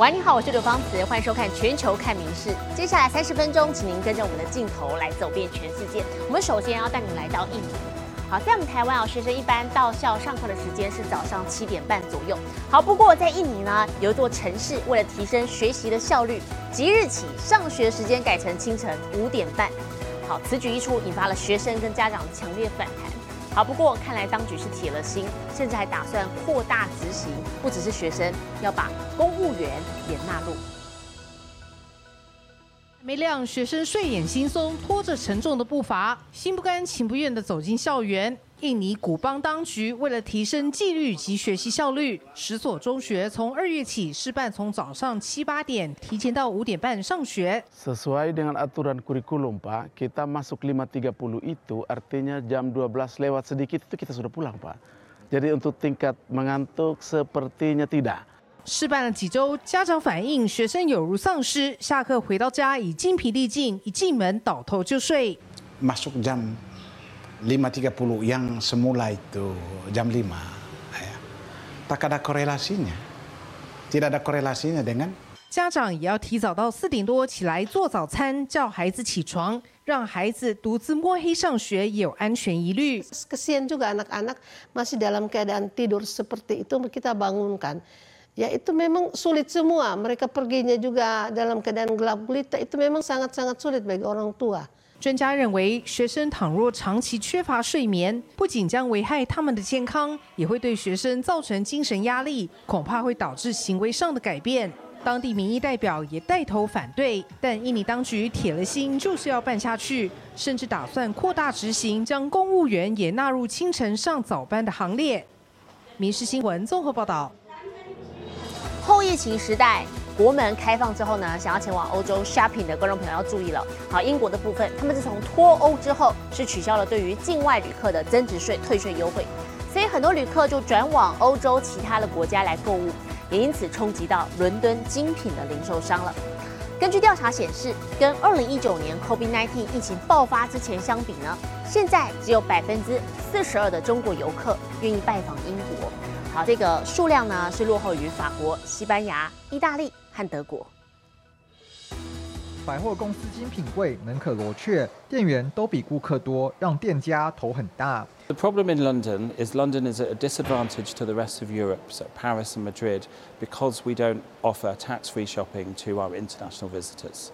喂，你好，我是刘芳慈，欢迎收看《全球看名事》。接下来三十分钟，请您跟着我们的镜头来走遍全世界。我们首先要带您来到印尼。好，在我们台湾啊，学生一般到校上课的时间是早上七点半左右。好，不过在印尼呢，有一座城市为了提升学习的效率，即日起上学时间改成清晨五点半。好，此举一出，引发了学生跟家长强烈反弹。好，不过看来当局是铁了心，甚至还打算扩大执行，不只是学生，要把公务员也纳入。没亮，学生睡眼惺忪，拖着沉重的步伐，心不甘情不愿地走进校园。印尼古邦当局为了提升纪律及学习效率，十所中学从二月起试办从早上七八点提前到五点半上学。Sesuai dengan aturan kurikulum Pak, kita masuk 5.30 itu artinya jam 12 lewat sedikit itu kita sudah pulang Pak. Jadi untuk tingkat mengantuk sepertinya tidak. 试办了几周，家长反映学生有如丧尸，下课回到家已精疲力尽，一进门倒头就睡。Masuk jam 5.30 yang semula itu jam 5. Ya. Tak ada korelasinya. Tidak ada korelasinya dengan 家长也要提早到四点多起来做早餐，叫孩子起床，让孩子独自摸黑上学也有安全疑虑。Kesian juga anak-anak masih dalam keadaan tidur seperti itu kita bangunkan. Ya itu memang sulit semua. Mereka perginya juga dalam keadaan gelap gulita. Itu memang sangat-sangat sulit bagi orang tua. 专家认为，学生倘若长期缺乏睡眠，不仅将危害他们的健康，也会对学生造成精神压力，恐怕会导致行为上的改变。当地民意代表也带头反对，但印尼当局铁了心就是要办下去，甚至打算扩大执行，将公务员也纳入清晨上早班的行列。民事新闻综合报道。后疫情时代。国门开放之后呢，想要前往欧洲 shopping 的观众朋友要注意了。好，英国的部分，他们自从脱欧之后，是取消了对于境外旅客的增值税退税优惠，所以很多旅客就转往欧洲其他的国家来购物，也因此冲击到伦敦精品的零售商了。根据调查显示，跟2019年 COVID-19 疫情爆发之前相比呢，现在只有百分之四十二的中国游客愿意拜访英国。好，这个数量呢是落后于法国、西班牙、意大利。和德国。百货公司精品柜门可罗雀，店员都比顾客多，让店家头很大。The problem in London is London is at a disadvantage to the rest of Europe, so Paris and Madrid, because we don't offer tax-free shopping to our international visitors.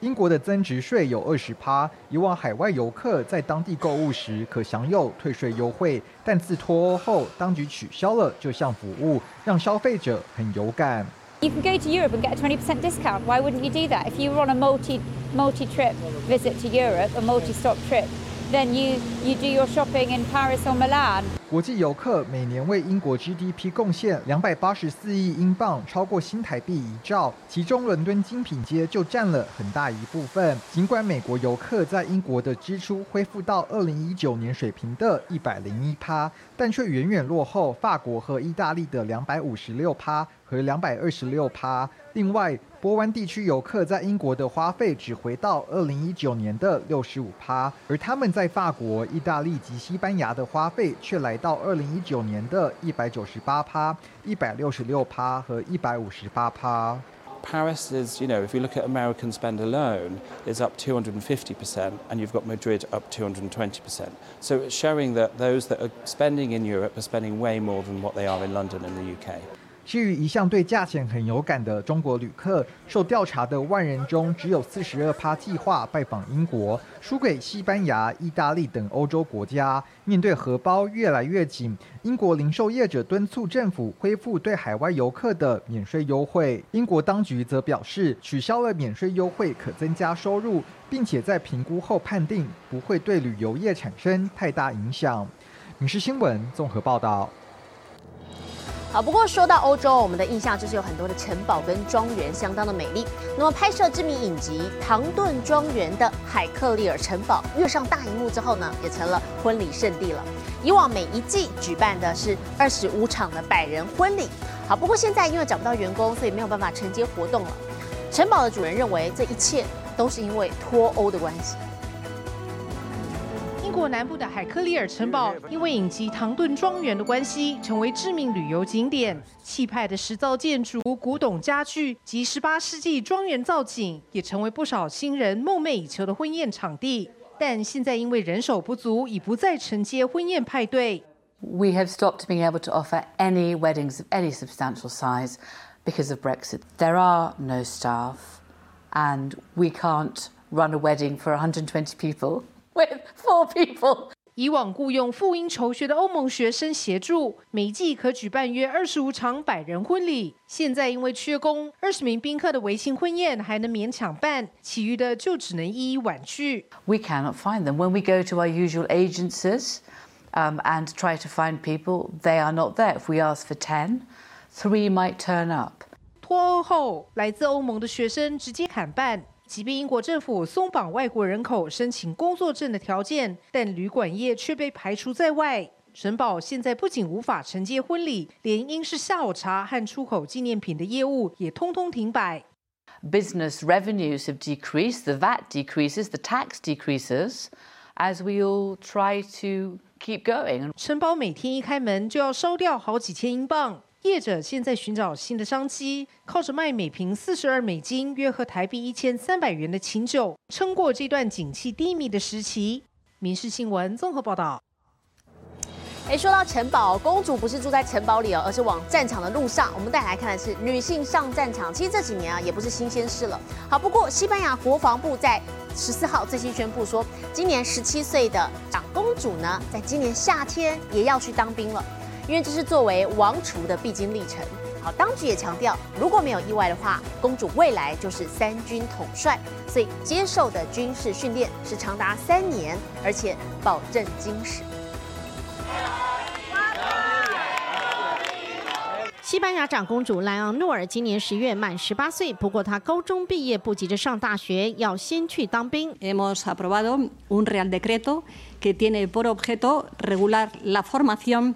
英国的增值税有二十趴，以往海外游客在当地购物时可享有退税优惠，但自脱欧后，当局取消了这项服务，让消费者很有感。You can go to Europe and get a 20% discount. Why wouldn't you do that? If you were on a multi multi trip visit to Europe, a multi stop trip, then you you do your shopping in Paris or Milan. 国际游客每年为英国 GDP 贡献两百八十四亿英镑，超过新台币一兆。其中，伦敦精品街就占了很大一部分。尽管美国游客在英国的支出恢复到二零一九年水平的一百零一趴，但却远远落后法国和意大利的两百五十六趴和两百二十六趴。另外，波湾地区游客在英国的花费只回到二零一九年的六十五趴，而他们在法国、意大利及西班牙的花费却来到二零一九年的一百九十八趴、一百六十六趴和一百五十八趴。Paris is, you know, if you look at American spend alone, is up 250%, and you've got Madrid up 220%. So it's showing that those that are spending in Europe are spending way more than what they are in London and the UK. 至于一向对价钱很有感的中国旅客，受调查的万人中，只有四十二趴计划拜访英国，输给西班牙、意大利等欧洲国家。面对荷包越来越紧，英国零售业者敦促政府恢复对海外游客的免税优惠。英国当局则表示，取消了免税优惠可增加收入，并且在评估后判定不会对旅游业产生太大影响。《民事新闻》综合报道。好，不过说到欧洲，我们的印象就是有很多的城堡跟庄园，相当的美丽。那么拍摄知名影集《唐顿庄园》的海克利尔城堡，跃上大荧幕之后呢，也成了婚礼圣地了。以往每一季举办的是二十五场的百人婚礼。好，不过现在因为找不到员工，所以没有办法承接活动了。城堡的主人认为，这一切都是因为脱欧的关系。英国南部的海克利尔城堡，因为影集《唐顿庄园》的关系，成为知名旅游景点。气派的石造建筑、古董家具及18世纪庄园造景，也成为不少新人梦寐以求的婚宴场地。但现在因为人手不足，已不再承接婚宴派对。We have stopped being able to offer any weddings of any substantial size because of Brexit. There are no staff, and we can't run a wedding for 120 people. With four people. 以往雇佣赴英求学的欧盟学生协助，每季可举办约二十五场百人婚礼。现在因为缺工，二十名宾客的围庆婚宴还能勉强办，其余的就只能一一婉拒。We cannot find them when we go to our usual agencies um, and try to find people. They are not there. If we ask for ten, three might turn up. 脱欧后，来自欧盟的学生直接砍半。即便英国政府松绑外国人口申请工作证的条件，但旅馆业却被排除在外。城堡现在不仅无法承接婚礼，连英式下午茶和出口纪念品的业务也通通停摆。Business revenues have decreased, the VAT decreases, the tax decreases, as we all try to keep going. 城堡每天一开门就要烧掉好几千英镑。业者现在寻找新的商机，靠着卖每瓶四十二美金（约合台币一千三百元）的琴酒，撑过这段景气低迷的时期。民事新闻综合报道。哎，说到城堡，公主不是住在城堡里哦，而是往战场的路上。我们带来看的是女性上战场。其实这几年啊，也不是新鲜事了。好，不过西班牙国防部在十四号最新宣布说，今年十七岁的长公主呢，在今年夏天也要去当兵了。因为这是作为王储的必经历程。好，当局也强调，如果没有意外的话，公主未来就是三军统帅，所以接受的军事训练是长达三年，而且保证精实。西班牙长公主莱昂诺尔今年十月满十八岁，不过她高中毕业不急着上大学，要先去当兵。Hemos aprobado un real decreto que tiene por objeto regular la formación.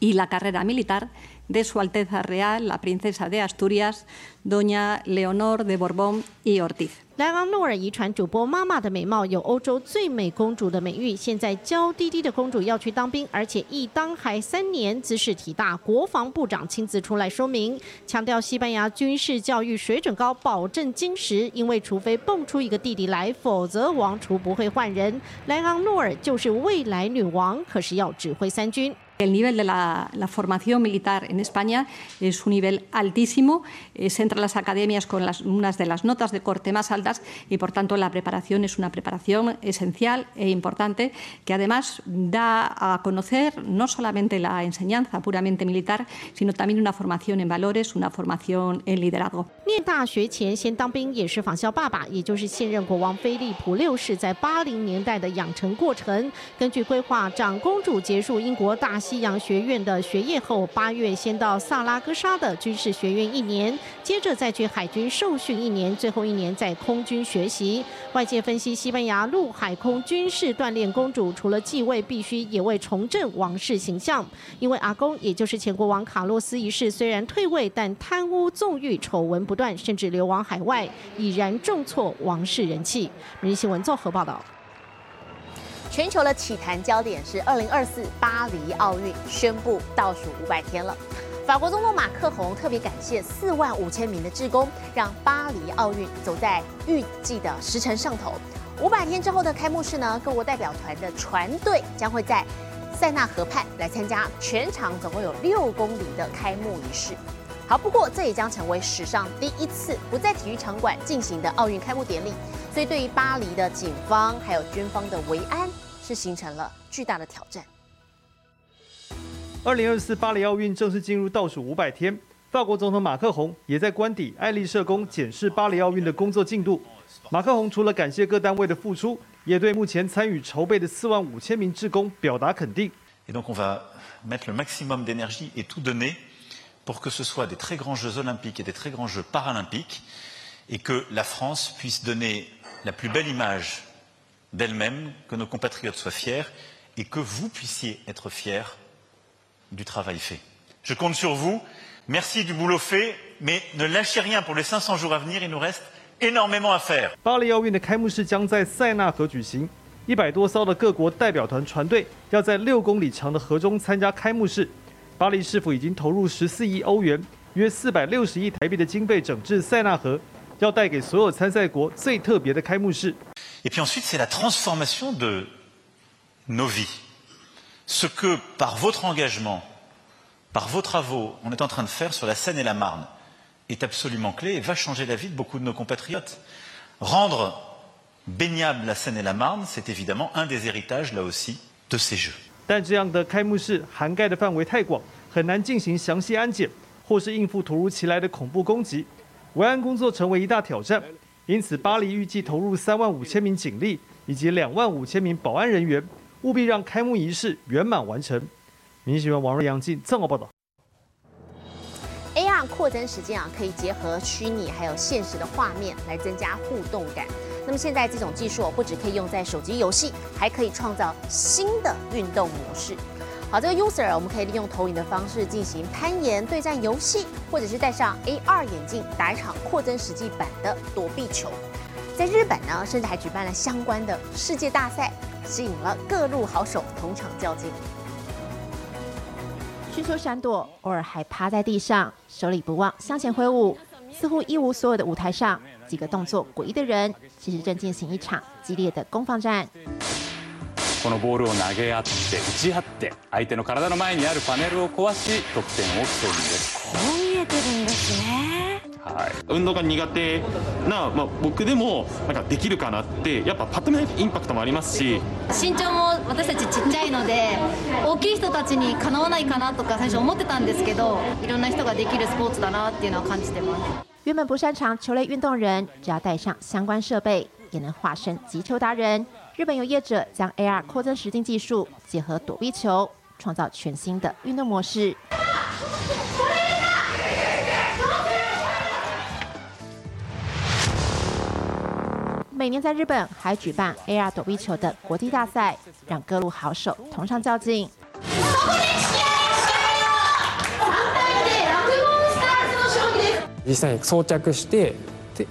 Y la carrera militar de Su Alteza Real, la Princesa de Asturias, Doña Leonor de Borbón y Ortiz. 莱昂诺尔遗传主播妈妈的美貌，有欧洲最美公主的美誉。现在娇滴滴的公主要去当兵，而且一当还三年，姿势体大。国防部长亲自出来说明，强调西班牙军事教育水准高，保证精实。因为除非蹦出一个弟弟来，否则王储不会换人。莱昂诺尔就是未来女王，可是要指挥三军。El nivel de la, formación militar en España es un nivel altísimo. Se entra a las academias con las, unas de las notas de corte más altas y, por tanto, la preparación es una preparación esencial e importante que, además, da a conocer no solamente la enseñanza puramente militar, sino también una formación en valores, una formación en liderazgo. 念大学前先当兵也是仿效爸爸，也就是现任国王菲利普六世在八零年代的养成过程。根据规划，长公主结束英国大 西洋学院的学业后，八月先到萨拉戈沙的军事学院一年，接着再去海军受训一年，最后一年在空军学习。外界分析，西班牙陆海空军事锻炼公主，除了继位，必须也为重振王室形象。因为阿公，也就是前国王卡洛斯一世，虽然退位，但贪污纵欲丑闻不断，甚至流亡海外，已然重挫王室人气。人新闻综合报道。全球的体坛焦点是二零二四巴黎奥运宣布倒数五百天了。法国总统马克宏特别感谢四万五千名的志工，让巴黎奥运走在预计的时程上头。五百天之后的开幕式呢，各国代表团的船队将会在塞纳河畔来参加全长总共有六公里的开幕仪式。好，不过这也将成为史上第一次不在体育场馆进行的奥运开幕典礼，所以对于巴黎的警方还有军方的维安。是形成了巨大的挑战。二零二四巴黎奥运正式进入倒数五百天，法国总统马克宏也在官邸爱丽舍宫检视巴黎奥运的工作进度。马克宏除了感谢各单位的付出，也对目前参与筹备的四万五千名职工表达肯定。Et donc on va mettre le maximum d'énergie et tout donner pour que ce soit des très grands Jeux olympiques et des très grands Jeux paralympiques, et que la France puisse donner la plus belle image. d'elle-même, que nos compatriotes soient fiers et que vous puissiez être fiers du travail fait. Je compte sur vous. Merci du boulot fait, mais ne lâchez rien pour les 500 jours à venir. Il nous reste énormément à faire. 巴黎奥运的开幕式将在塞纳河举行， 一百多艘的各国代表团船队要在六公里长的河中参加开幕式。 巴黎市府已经投入十四亿欧元，约四百六十亿台币的经费整治塞纳河，要带给所有参赛国最特别的开幕式。Et puis ensuite, c'est la transformation de nos vies. Ce que, par votre engagement, par vos travaux, on est en train de faire sur la Seine et la Marne est absolument clé et va changer la vie de beaucoup de nos compatriotes. Rendre baignable la Seine et la Marne, c'est évidemment un des héritages, là aussi, de ces Jeux. 但这样的开幕式涵盖的范围太广，很难进行详细安检，或是应付突如其来的恐怖攻击，维安工作成为一大挑战。因此，巴黎预计投入三万五千名警力以及两万五千名保安人员，务必让开幕仪式圆满完成。民新闻王瑞阳进这么报道。AR 扩增时间啊，可以结合虚拟还有现实的画面来增加互动感。那么现在这种技术不只可以用在手机游戏，还可以创造新的运动模式。好，这个 user 我们可以利用投影的方式进行攀岩对战游戏，或者是戴上 AR 眼镜打一场扩增实际版的躲避球。在日本呢，甚至还举办了相关的世界大赛，吸引了各路好手同场较劲。迅速闪躲，偶尔还趴在地上，手里不忘向前挥舞，似乎一无所有的舞台上。几个动作诡异的人，其实正进行一场激烈的攻防战。このボールを投げ合って打ち合って相手の体の前にあるパネルを壊し得点を競うんですこう見えてるんですね はい運動が苦手な、まあ、僕でもなんかできるかなってやっぱパッと見インパクトもありますし身長も私たちちっちゃいので大きい人たちにかなわないかなとか最初思ってたんですけどいろんな人ができるスポーツだなっていうのは感じてます原本不擅长球类运动人，只要带上相关设备，也能化身击球达人。日本有业者将 AR 扩增实境技术结合躲避球，创造全新的运动模式。每年在日本还举办 AR 躲避球的国际大赛，让各路好手同场较劲。実際に装着して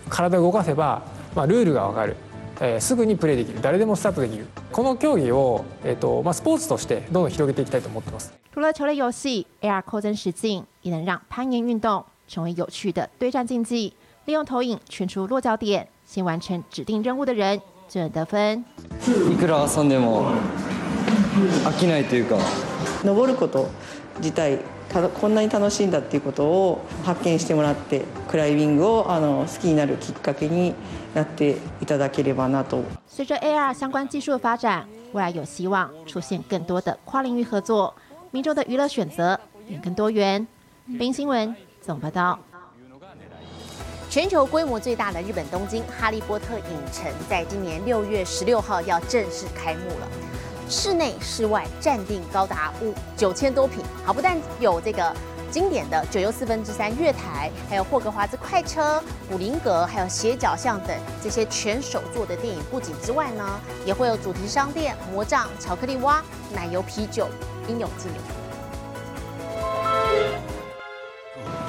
体を動かせば、まあ、ルールが分かる、えー、すぐにプレーできる誰でもスタートできるこの競技を、えーとまあ、スポーツとしてどんどん広げていきたいと思ってます除了球类游戏，AR 扩增实境也能让攀岩运动成为有趣的对战竞技。利用投影圈出落脚点， 先完成指定任务的人就能得分。いくら遊んでも飽きないというか登ること自体こんなに楽しいんだっていうことを発見してもらってクライミングをあの好きになるきっかけになっていただければなと。随着 AR 相关技术的发展，未来有希望出现更多的跨领域合作，民众的娱乐选择也更多元。冰新闻总报道。 全球规模最大的日本东京哈利波特影城，在今年六月十六号要正式开幕了。室内、室外占地高达五九千多平，好，不但有这个经典的九又四分之三月台，还有霍格华兹快车、古灵阁，还有斜角巷等这些全手做的电影布景之外呢，也会有主题商店、魔杖、巧克力蛙、奶油啤酒，应有尽有。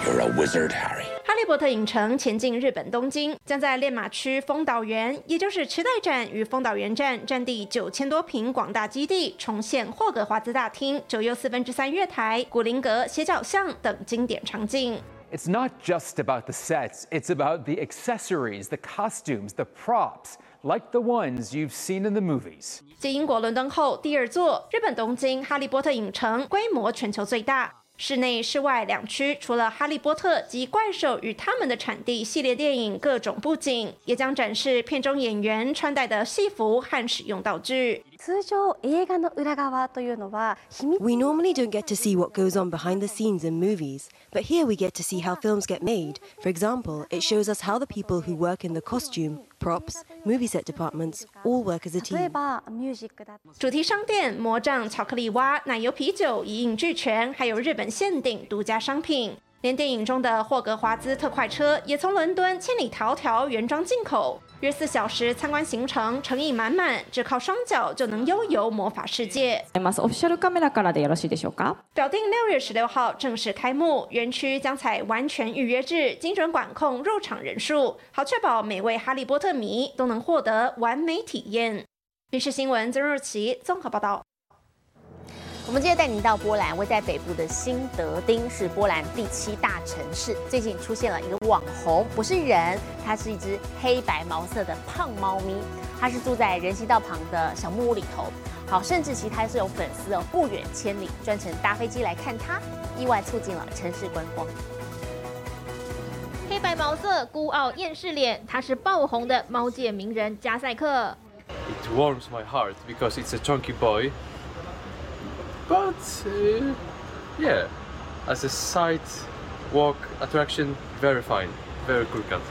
You're a wizard, Harry. 哈利波特影城前进日本东京，将在练马区丰岛园，也就是池袋站与丰岛园站，占地九千多平广大基地，重现霍格华兹大厅、九又四分之三月台、古灵阁、斜角巷等经典场景。It's not just about the sets; it's about the accessories, the costumes, the props. Like the ones you've seen in the movies. 继英国伦敦后，第二座日本东京哈利波特影城规模全球最大。室内、室外两区，除了《哈利波特》及《怪兽与他们的产地》系列电影各种布景，也将展示片中演员穿戴的戏服和使用道具。通常映画の裏側というのは秘密 We normally don't get to see what goes on behind the scenes in movies, but here we get to see how films get made. For example, it shows us how the people who work in the costume, props, movie set departments all work as a team. 主题商店、魔杖、巧克力蛙、奶油啤酒一应俱全，还有日本限定独家商品。连电影中的霍格华兹特快车也从伦敦千里迢迢原装进口，约四小时参观行程，诚意满满，只靠双脚就能悠游魔法世界。表定六月十六号正式开幕，园区将采完全预约制，精准管控入场人数，好确保每位哈利波特迷都能获得完美体验。电视新闻曾若琪综合报道。我们接着带您到波兰，位在北部的新德丁是波兰第七大城市。最近出现了一个网红，不是人，它是一只黑白毛色的胖猫咪。它是住在人行道旁的小木屋里头。好，甚至其他是有粉丝哦，不远千里专程搭飞机来看它，意外促进了城市观光。黑白毛色、孤傲厌世脸，它是爆红的猫界名人加赛克。It warms my heart because it's a chunky boy. But uh, yeah, as a sight walk attraction, very fine, very good cat.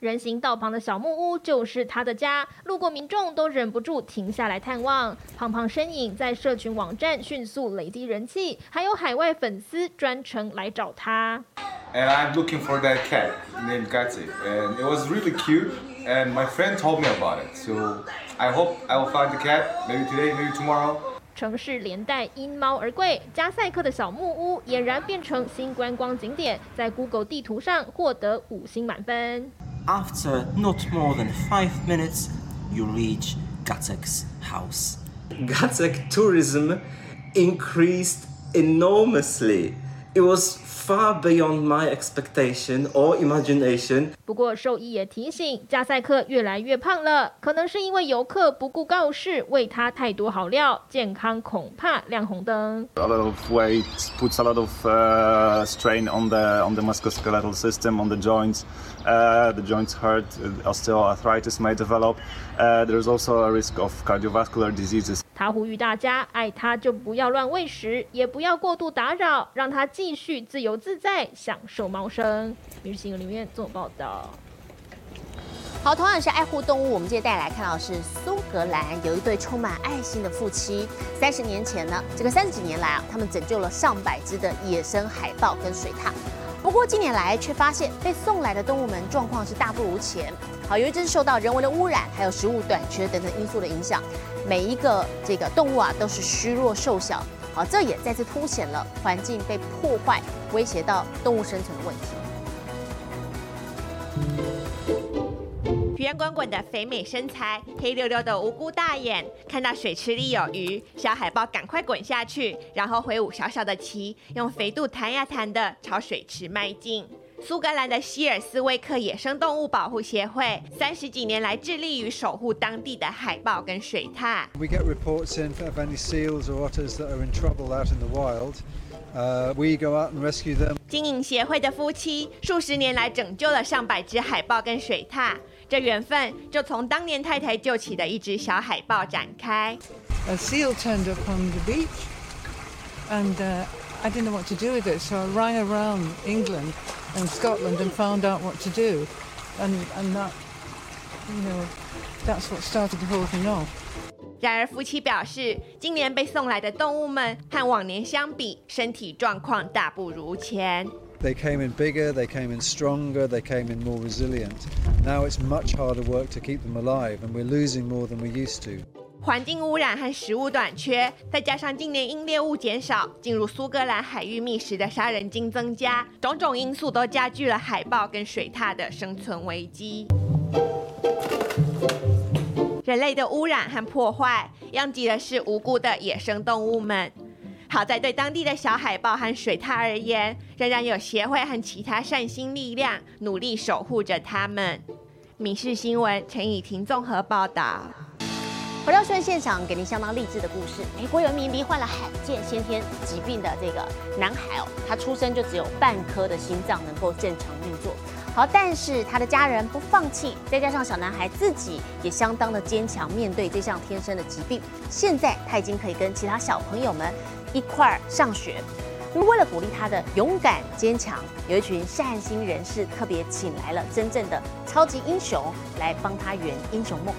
人行道旁的小木屋就是他的家，路过民众都忍不住停下来探望。胖胖身影在社群网站迅速累积人气，还有海外粉丝专程来找他。And I'm looking for that cat named Katsi, and it was really cute. And my friend told me about it, so I hope I will find the cat maybe today, maybe tomorrow. 城市连带因猫而贵，加塞克的小木屋俨然变成新观光景点，在 Google 地图上获得五星满分。After not more than five minutes, you reach Gatsek's house. Gatsek tourism increased enormously. It was far beyond my expectation or imagination. 不过兽医也提醒，加赛克越来越胖了，可能是因为游客不顾告示，喂他太多好料，健康恐怕亮红灯。A lot of weight puts a lot of uh, strain on the on the musculoskeletal system, on the joints. Uh, the joints hurt. Osteoarthritis may develop. Uh, There is also a risk of cardiovascular diseases. 他呼吁大家，爱他就不要乱喂食，也不要过度打扰，让他继续自由自在享受猫生。每日新闻里面做报道。好，同样是爱护动物，我们接着带来看到是苏格兰有一对充满爱心的夫妻。三十年前呢，这个三十几年来啊，他们拯救了上百只的野生海豹跟水獭。不过近年来却发现被送来的动物们状况是大不如前。好，由于这是受到人为的污染，还有食物短缺等等因素的影响，每一个这个动物啊都是虚弱瘦小。好，这也再次凸显了环境被破坏，威胁到动物生存的问题。圆滚滚的肥美身材，黑溜溜的无辜大眼，看到水池里有鱼，小海豹赶快滚下去，然后挥舞小小的鳍，用肥肚弹呀弹的朝水池迈进。苏格兰的希尔斯威克野生动物保护协会三十几年来致力于守护当地的海豹跟水獭。We get reports in of any seals or otters that are in trouble out in the wild. Uh, we go out and rescue them. 经营协会的夫妻数十年来拯救了上百只海豹跟水獭，这缘分就从当年太太救起的一只小海豹展开。a seal turned up on the beach, and uh, I didn't know what to do with it, so I rang around England and Scotland and found out what to do, and and that, you know, that's what started the whole thing off. 然而，夫妻表示，今年被送来的动物们和往年相比，身体状况大不如前。 They came in bigger, they came in stronger, they came in more resilient. Now it's much harder work to keep them alive, and we're losing more than we used to. 环境污染和食物短缺，再加上近年因猎物减少，进入苏格兰海域觅食的杀人鲸增加，种种因素都加剧了海豹跟水獭的生存危机。人类的污染和破坏，殃及的是无辜的野生动物们。好在对当地的小海豹和水獭而言，仍然有协会和其他善心力量努力守护着它们。民事新闻陈以婷综合报道。回到新闻现场，给您相当励志的故事。美国有一名罹患了罕见先天疾病的这个男孩哦，他出生就只有半颗的心脏能够正常运作。好，但是他的家人不放弃，再加上小男孩自己也相当的坚强，面对这项天生的疾病，现在他已经可以跟其他小朋友们一块儿上学。那么，为了鼓励他的勇敢坚强，有一群善心人士特别请来了真正的超级英雄来帮他圆英雄梦。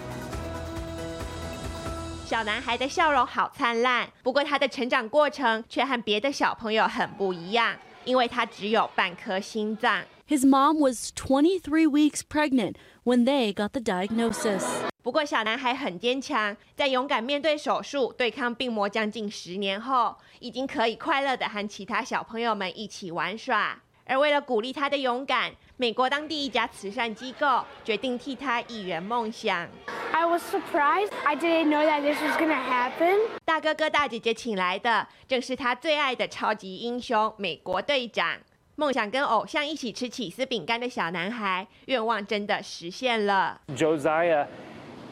小男孩的笑容好灿烂，不过他的成长过程却和别的小朋友很不一样，因为他只有半颗心脏。His mom was 23 weeks pregnant when they got the diagnosis. 不过小男孩很坚强，在勇敢面对手术、对抗病魔将近十年后，已经可以快乐的和其他小朋友们一起玩耍。而为了鼓励他的勇敢，美国当地一家慈善机构决定替他一圆梦想。I was surprised. I didn't know that this was gonna happen. 大哥哥大姐姐请来的，正是他最爱的超级英雄——美国队长。梦想跟偶像一起吃起司饼干的小男孩，愿望真的实现了。Josiah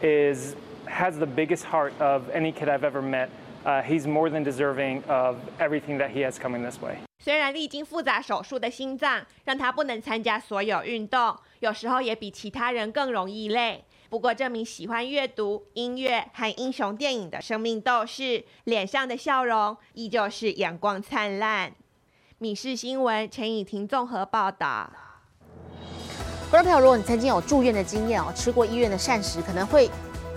is has the biggest heart of any kid I've ever met. Uh, he's more than deserving of everything that he has coming this way. 虽然历经复杂手术的心脏让他不能参加所有运动，有时候也比其他人更容易累。不过，这名喜欢阅读、音乐和英雄电影的生命斗士，脸上的笑容依旧是阳光灿烂。米氏新闻陈以婷综合报道。观众朋友，如果你曾经有住院的经验哦，吃过医院的膳食，可能会。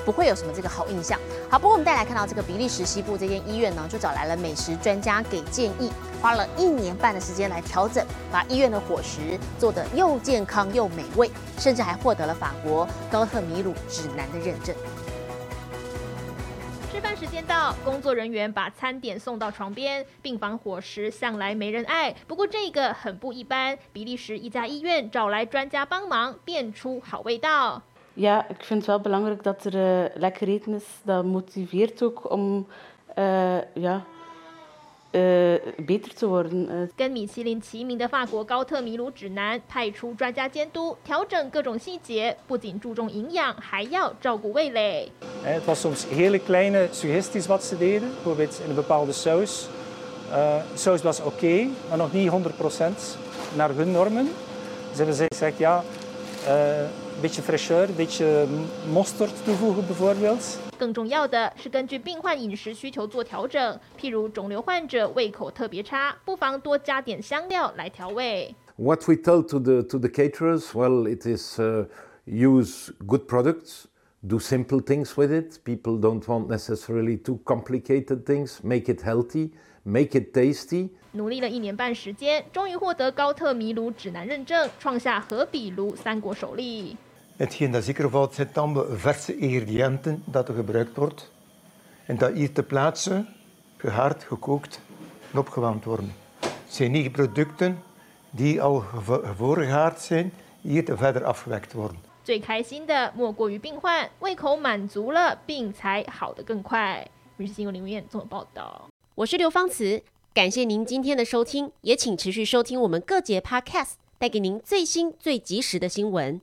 不会有什么这个好印象。好，不过我们再来看到这个比利时西部这间医院呢，就找来了美食专家给建议，花了一年半的时间来调整，把医院的伙食做得又健康又美味，甚至还获得了法国高特米鲁指南的认证。吃饭时间到，工作人员把餐点送到床边。病房伙食向来没人爱，不过这个很不一般。比利时一家医院找来专家帮忙，变出好味道。Ja, ik vind het wel belangrijk dat er uh, lekker eten is. Dat motiveert ook om uh, ja, uh, beter te worden. 跟米其林齐名的法国高特米鲁指南派出专家监督，调整各种细节，不仅注重营养，还要照顾味蕾。Het was soms hele kleine suggesties wat ze deden, bijvoorbeeld in een bepaalde saus. Uh, de saus was oké, okay, maar nog niet 100% naar hun normen. Dus hebben ze gezegd, ja, uh, beetje fraîcheur, beetje mosterd toevoegen bijvoorbeeld. 更重要的是根据病患饮食需求做调整，譬如肿瘤患者胃口特别差，不妨多加点香料来调味。What we tell to the to the caterers, well, it is uh, use good products, do simple things with it. People don't want necessarily too complicated things. Make it healthy, make it tasty. 努力了一年半时间，终于获得高特米鲁指南认证，创下和比卢三国首例。Hetgeen dat zeker valt, zijn allemaal verse ingrediënten dat er gebruikt wordt. En dat hier ter plaatse gehard, gekookt en opgewarmd worden. Het zijn niet producten die al voorgehaard zijn, hier te verder afgewekt worden. 最开心的莫过于病患胃口满足了，病才好得更快。《日新闻》林文燕综合报道。我是刘芳慈，感谢您今天的收听，也请持续收听我们各节 Podcast，带给您最新最及时的新闻。